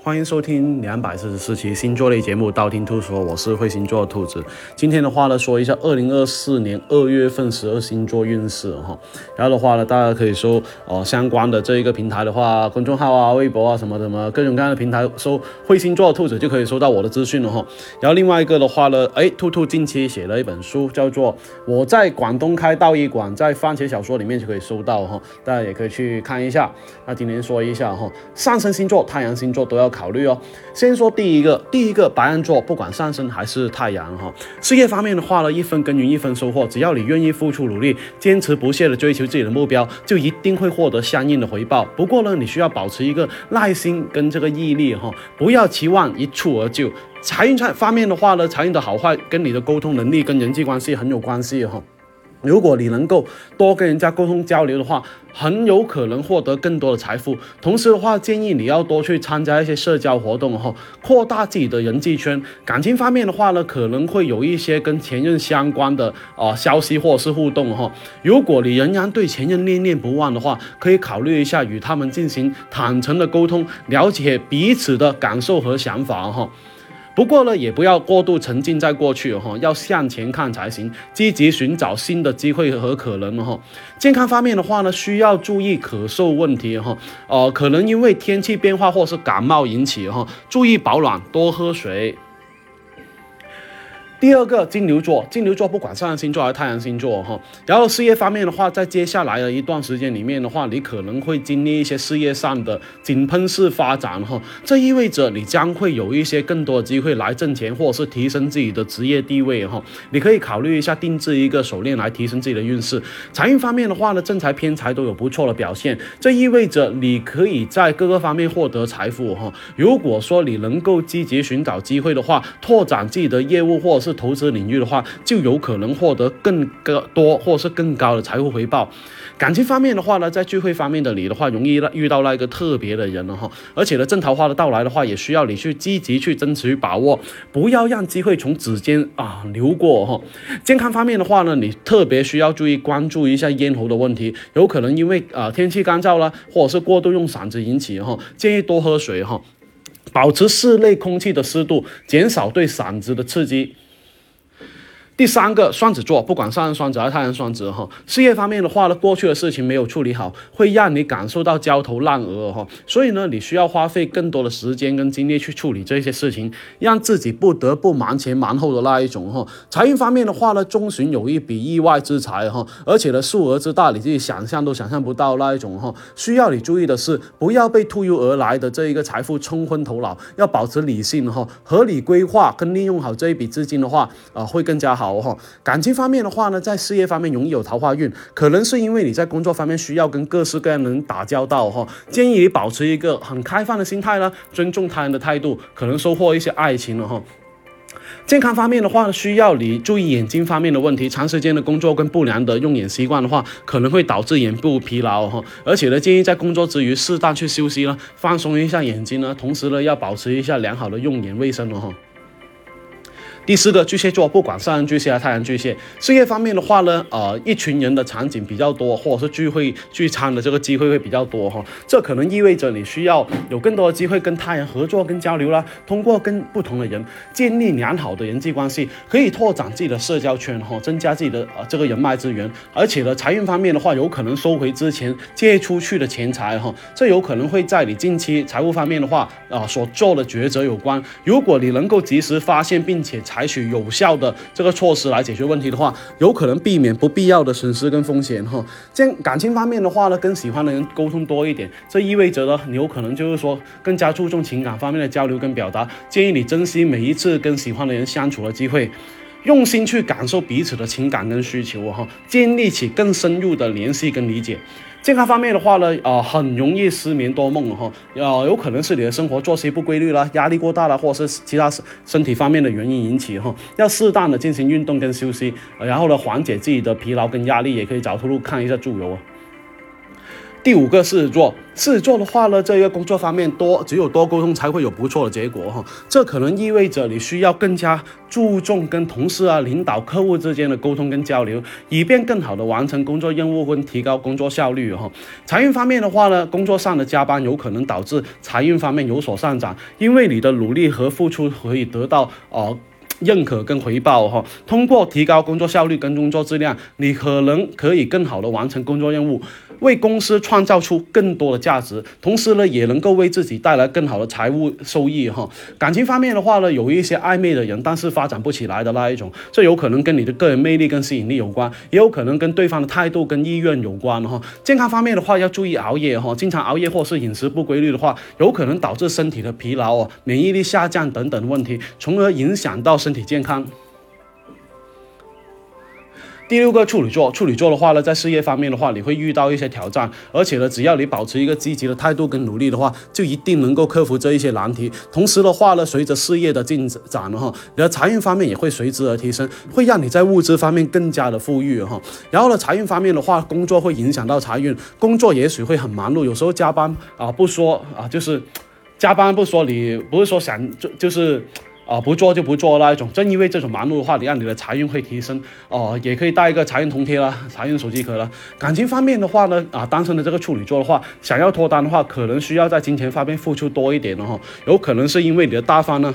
欢迎收听两百四十四期星座类节目《道听途说》，我是会星座的兔子。今天的话呢，说一下二零二四年二月份十二星座运势哈。然后的话呢，大家可以搜哦相关的这一个平台的话，公众号啊、微博啊什么什么各种各样的平台搜“会星座的兔子”就可以收到我的资讯了哈。然后另外一个的话呢，哎，兔兔近期写了一本书，叫做《我在广东开道医馆》，在番茄小说里面就可以搜到哈，大家也可以去看一下。那今天说一下哈，上升星座、太阳星座都要。考虑哦，先说第一个，第一个白羊座，不管上升还是太阳哈，事业方面的话呢，一分耕耘一分收获，只要你愿意付出努力，坚持不懈的追求自己的目标，就一定会获得相应的回报。不过呢，你需要保持一个耐心跟这个毅力哈，不要期望一蹴而就。财运方面的话呢，财运的好坏跟你的沟通能力跟人际关系很有关系哈。如果你能够多跟人家沟通交流的话，很有可能获得更多的财富。同时的话，建议你要多去参加一些社交活动哈，扩大自己的人际圈。感情方面的话呢，可能会有一些跟前任相关的啊消息或是互动哈。如果你仍然对前任念念不忘的话，可以考虑一下与他们进行坦诚的沟通，了解彼此的感受和想法哈。不过呢，也不要过度沉浸在过去哈，要向前看才行，积极寻找新的机会和可能哈。健康方面的话呢，需要注意咳嗽问题哈，呃，可能因为天气变化或是感冒引起哈，注意保暖，多喝水。第二个金牛座，金牛座不管上升星座还是太阳星座哈，然后事业方面的话，在接下来的一段时间里面的话，你可能会经历一些事业上的井喷式发展哈，这意味着你将会有一些更多的机会来挣钱，或者是提升自己的职业地位哈。你可以考虑一下定制一个手链来提升自己的运势。财运方面的话呢，正财偏财都有不错的表现，这意味着你可以在各个方面获得财富哈。如果说你能够积极寻找机会的话，拓展自己的业务或是是投资领域的话，就有可能获得更个多或者是更高的财富回报。感情方面的话呢，在聚会方面的你的话，容易遇到那个特别的人了哈。而且呢，正桃花的到来的话，也需要你去积极去争取把握，不要让机会从指尖啊流过哈。健康方面的话呢，你特别需要注意关注一下咽喉的问题，有可能因为啊天气干燥了，或者是过度用嗓子引起哈，建议多喝水哈，保持室内空气的湿度，减少对嗓子的刺激。第三个双子座，不管上升双子还是太阳双子哈，事业方面的话呢，过去的事情没有处理好，会让你感受到焦头烂额哈，所以呢，你需要花费更多的时间跟精力去处理这些事情，让自己不得不忙前忙后的那一种哈。财运方面的话呢，中旬有一笔意外之财哈，而且呢，数额之大，你自己想象都想象不到那一种哈。需要你注意的是，不要被突如而来的这一个财富冲昏头脑，要保持理性哈，合理规划跟利用好这一笔资金的话啊，会更加好。哦哈，感情方面的话呢，在事业方面容易有桃花运，可能是因为你在工作方面需要跟各式各样的人打交道哈。建议你保持一个很开放的心态呢，尊重他人的态度，可能收获一些爱情了哈。健康方面的话，需要你注意眼睛方面的问题，长时间的工作跟不良的用眼习惯的话，可能会导致眼部疲劳哈。而且呢，建议在工作之余适当去休息呢，放松一下眼睛呢，同时呢，要保持一下良好的用眼卫生了哈。第四个巨蟹座，不管上升巨蟹还是太阳巨蟹，事业方面的话呢，呃，一群人的场景比较多，或者是聚会聚餐的这个机会会比较多哈。这可能意味着你需要有更多的机会跟他人合作跟交流啦。通过跟不同的人建立良好的人际关系，可以拓展自己的社交圈哈，增加自己的呃这个人脉资源。而且呢，财运方面的话，有可能收回之前借出去的钱财哈，这有可能会在你近期财务方面的话啊所做的抉择有关。如果你能够及时发现并且财采取有效的这个措施来解决问题的话，有可能避免不必要的损失跟风险哈。这感情方面的话呢，跟喜欢的人沟通多一点，这意味着呢，你有可能就是说更加注重情感方面的交流跟表达。建议你珍惜每一次跟喜欢的人相处的机会，用心去感受彼此的情感跟需求哈，建立起更深入的联系跟理解。健康方面的话呢，啊，很容易失眠多梦哈，呃，有可能是你的生活作息不规律啦，压力过大了，或者是其他身体方面的原因引起哈，要适当的进行运动跟休息，然后呢，缓解自己的疲劳跟压力，也可以找出路看一下助游。第五个狮子座，狮子座的话呢，这个工作方面多，只有多沟通才会有不错的结果哈。这可能意味着你需要更加注重跟同事啊、领导、客户之间的沟通跟交流，以便更好的完成工作任务跟提高工作效率哈。财运方面的话呢，工作上的加班有可能导致财运方面有所上涨，因为你的努力和付出可以得到呃。认可跟回报哈，通过提高工作效率跟工作质量，你可能可以更好的完成工作任务，为公司创造出更多的价值，同时呢，也能够为自己带来更好的财务收益哈。感情方面的话呢，有一些暧昧的人，但是发展不起来的那一种，这有可能跟你的个人魅力跟吸引力有关，也有可能跟对方的态度跟意愿有关哈。健康方面的话，要注意熬夜哈，经常熬夜或是饮食不规律的话，有可能导致身体的疲劳哦，免疫力下降等等问题，从而影响到。身体健康。第六个处女座，处女座的话呢，在事业方面的话，你会遇到一些挑战，而且呢，只要你保持一个积极的态度跟努力的话，就一定能够克服这一些难题。同时的话呢，随着事业的进展哈，你的财运方面也会随之而提升，会让你在物质方面更加的富裕哈。然后呢，财运方面的话，工作会影响到财运，工作也许会很忙碌，有时候加班啊，不说啊，就是 加班不说，你不是说想就就是。啊，不做就不做那一种。正因为这种忙碌的话，你让你的财运会提升哦，也可以带一个财运铜贴啦，财运手机壳啦。感情方面的话呢，啊，单身的这个处女座的话，想要脱单的话，可能需要在金钱方面付出多一点的哈，有可能是因为你的大方呢。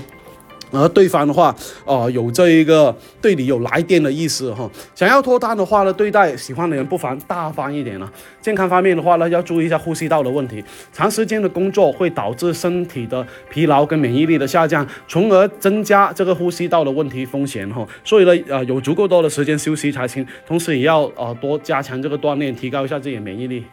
而对方的话，呃，有这一个对你有来电的意思哈。想要脱单的话呢，对待喜欢的人不妨大方一点了。健康方面的话呢，要注意一下呼吸道的问题。长时间的工作会导致身体的疲劳跟免疫力的下降，从而增加这个呼吸道的问题风险哈。所以呢，呃，有足够多的时间休息才行。同时也要呃多加强这个锻炼，提高一下自己的免疫力。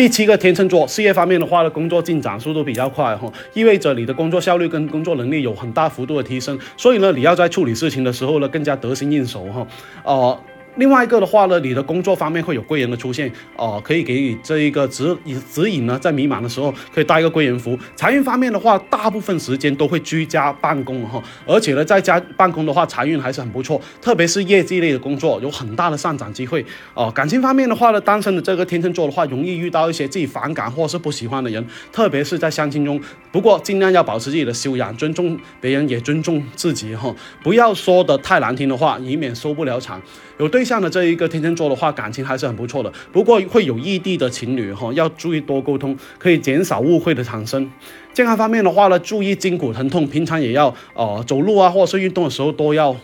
第七个天秤座，事业方面的话呢，工作进展速度比较快哈，意味着你的工作效率跟工作能力有很大幅度的提升，所以呢，你要在处理事情的时候呢，更加得心应手哈，呃。另外一个的话呢，你的工作方面会有贵人的出现，哦，可以给你这一个指引指引呢，在迷茫的时候可以带一个贵人符。财运方面的话，大部分时间都会居家办公哈，而且呢，在家办公的话，财运还是很不错，特别是业绩类的工作有很大的上涨机会哦。感情方面的话呢，单身的这个天秤座的话，容易遇到一些自己反感或是不喜欢的人，特别是在相亲中。不过尽量要保持自己的修养，尊重别人也尊重自己哈，不要说的太难听的话，以免收不了场。有对对象的这一个天秤座的话，感情还是很不错的。不过会有异地的情侣哈，要注意多沟通，可以减少误会的产生。健康方面的话呢，注意筋骨疼痛，平常也要呃走路啊，或者是运动的时候都要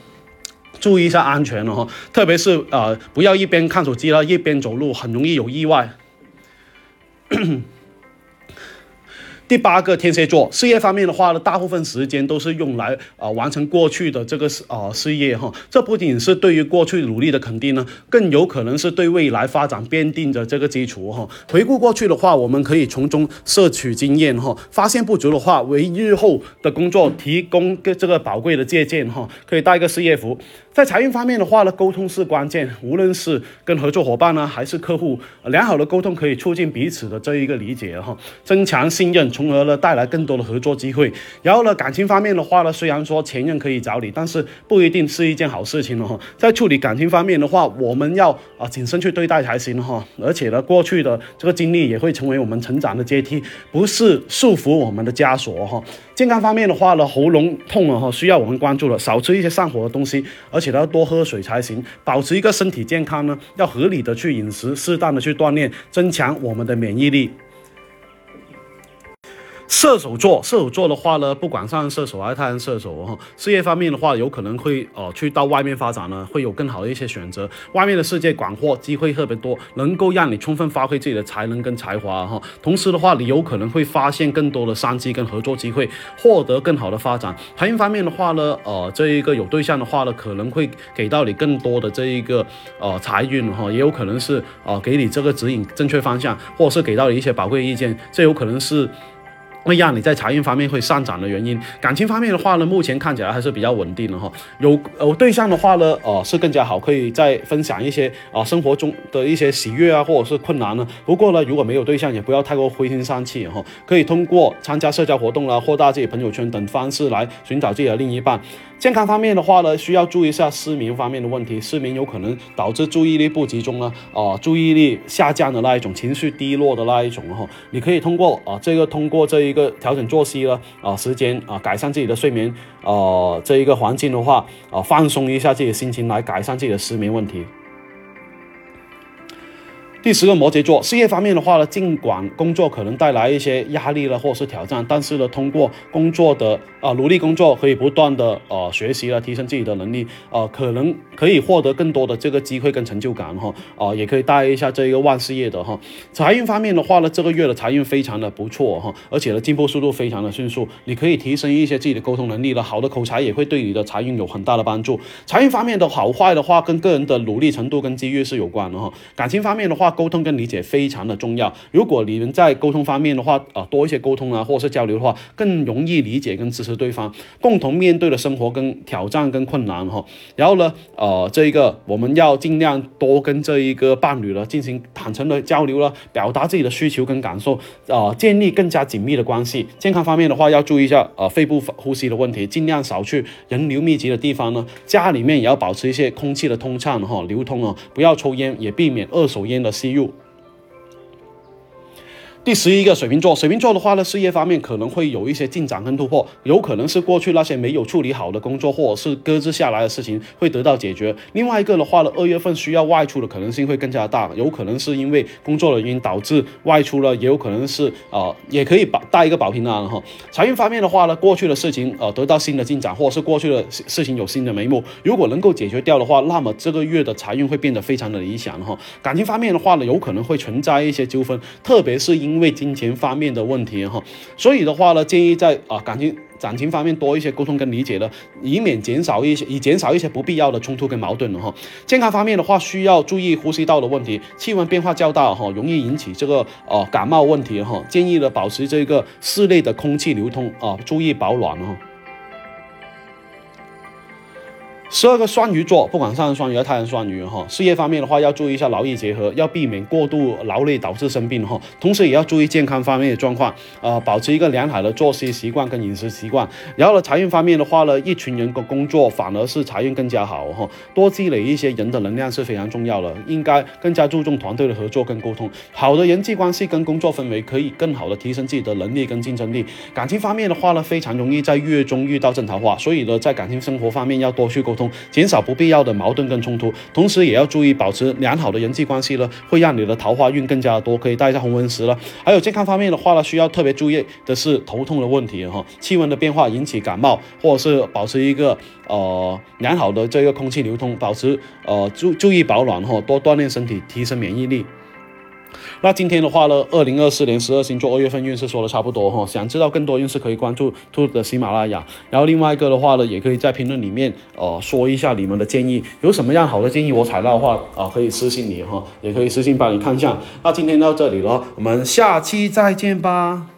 注意一下安全了哈。特别是呃，不要一边看手机了，一边走路，很容易有意外。第八个天蝎座，事业方面的话呢，大部分时间都是用来啊完成过去的这个事啊事业哈。这不仅是对于过去努力的肯定呢，更有可能是对未来发展奠定的这个基础哈。回顾过去的话，我们可以从中摄取经验哈，发现不足的话，为日后的工作提供个这个宝贵的借鉴哈。可以带一个事业服。在财运方面的话呢，沟通是关键，无论是跟合作伙伴呢，还是客户，良好的沟通可以促进彼此的这一个理解哈，增强信任，从而呢带来更多的合作机会。然后呢，感情方面的话呢，虽然说前任可以找你，但是不一定是一件好事情了哈。在处理感情方面的话，我们要啊谨慎去对待才行哈。而且呢，过去的这个经历也会成为我们成长的阶梯，不是束缚我们的枷锁哈。健康方面的话呢，喉咙痛了哈，需要我们关注了，少吃一些上火的东西，而且。呢要多喝水才行，保持一个身体健康呢，要合理的去饮食，适当的去锻炼，增强我们的免疫力。射手座，射手座的。话呢，不管上射手还是太阳射手哈，事业方面的。话，有可能会哦去到外面发展呢，会有更好的。一些选择。外面的。世界广阔，机会特别多，能够让你充分发挥自己的。才能跟才华哈。同时的。话，你有可能会发现更多的。商机跟合作机会，获得更好的。发展。财运方面的。话呢，呃，这一个有对象的。话呢，可能会给到你更多的。这一个呃财运哈，也有可能是呃给你这个指引正确方向，或者是给到你一些宝贵意见，这有可能是。会让你在财运方面会上涨的原因。感情方面的话呢，目前看起来还是比较稳定的哈。有有对象的话呢，呃，是更加好，可以再分享一些啊生活中的一些喜悦啊，或者是困难呢。不过呢，如果没有对象，也不要太过灰心丧气哈。可以通过参加社交活动啦，扩大自己朋友圈等方式来寻找自己的另一半。健康方面的话呢，需要注意一下失眠方面的问题。失眠有可能导致注意力不集中呢，啊，注意力下降的那一种，情绪低落的那一种哈。你可以通过啊，这个通过这一个调整作息了啊，时间啊，改善自己的睡眠，呃，这一个环境的话啊，放松一下自己的心情，来改善自己的失眠问题。第十个摩羯座，事业方面的话呢，尽管工作可能带来一些压力了，或者是挑战，但是呢，通过工作的啊努力工作，可以不断的呃学习了，提升自己的能力，呃，可能可以获得更多的这个机会跟成就感哈，啊，也可以带一下这一个万事业的哈。财运方面的话呢，这个月的财运非常的不错哈，而且呢，进步速度非常的迅速，你可以提升一些自己的沟通能力了，好的口才也会对你的财运有很大的帮助。财运方面的好坏的话，跟个人的努力程度跟机遇是有关的哈。感情方面的话，沟通跟理解非常的重要。如果你们在沟通方面的话，啊，多一些沟通啊，或者是交流的话，更容易理解跟支持对方，共同面对的生活跟挑战跟困难哈。然后呢，呃，这一个我们要尽量多跟这一个伴侣呢进行坦诚的交流了，表达自己的需求跟感受，啊，建立更加紧密的关系。健康方面的话，要注意一下呃肺部呼吸的问题，尽量少去人流密集的地方呢。家里面也要保持一些空气的通畅哈，流通啊，不要抽烟，也避免二手烟的吸入。第十一个水瓶座，水瓶座的话呢，事业方面可能会有一些进展跟突破，有可能是过去那些没有处理好的工作，或者是搁置下来的事情会得到解决。另外一个的话呢，二月份需要外出的可能性会更加大，有可能是因为工作的原因导致外出了，也有可能是啊，也可以保带一个保平安哈。财运方面的话呢，过去的事情呃得到新的进展，或者是过去的事情有新的眉目，如果能够解决掉的话，那么这个月的财运会变得非常的理想哈。感情方面的话呢，有可能会存在一些纠纷，特别是因因为金钱方面的问题哈，所以的话呢，建议在啊感情感情方面多一些沟通跟理解的，以免减少一些以减少一些不必要的冲突跟矛盾了哈。健康方面的话，需要注意呼吸道的问题，气温变化较大哈，容易引起这个呃感冒问题哈。建议呢保持这个室内的空气流通啊，注意保暖哈。十二个双鱼座，不管上升双鱼还是太阳双鱼哈，事业方面的话要注意一下劳逸结合，要避免过度劳累导致生病哈。同时也要注意健康方面的状况，呃，保持一个良好的作息习惯跟饮食习惯。然后呢，财运方面的话呢，一群人的工作反而是财运更加好哈。多积累一些人的能量是非常重要的，应该更加注重团队的合作跟沟通。好的人际关系跟工作氛围可以更好的提升自己的能力跟竞争力。感情方面的话呢，非常容易在月中遇到正桃花，所以呢，在感情生活方面要多去沟通。减少不必要的矛盾跟冲突，同时也要注意保持良好的人际关系呢，会让你的桃花运更加多，可以带一下红纹石了。还有健康方面的话呢，需要特别注意的是头痛的问题哈，气温的变化引起感冒，或者是保持一个呃良好的这个空气流通，保持呃注注意保暖哈，多锻炼身体，提升免疫力。那今天的话呢，二零二四年十二星座二月份运势说的差不多哈，想知道更多运势可以关注兔的喜马拉雅，然后另外一个的话呢，也可以在评论里面呃说一下你们的建议，有什么样好的建议我采纳的话啊，可以私信你哈，也可以私信帮你看一下。那今天到这里了，我们下期再见吧。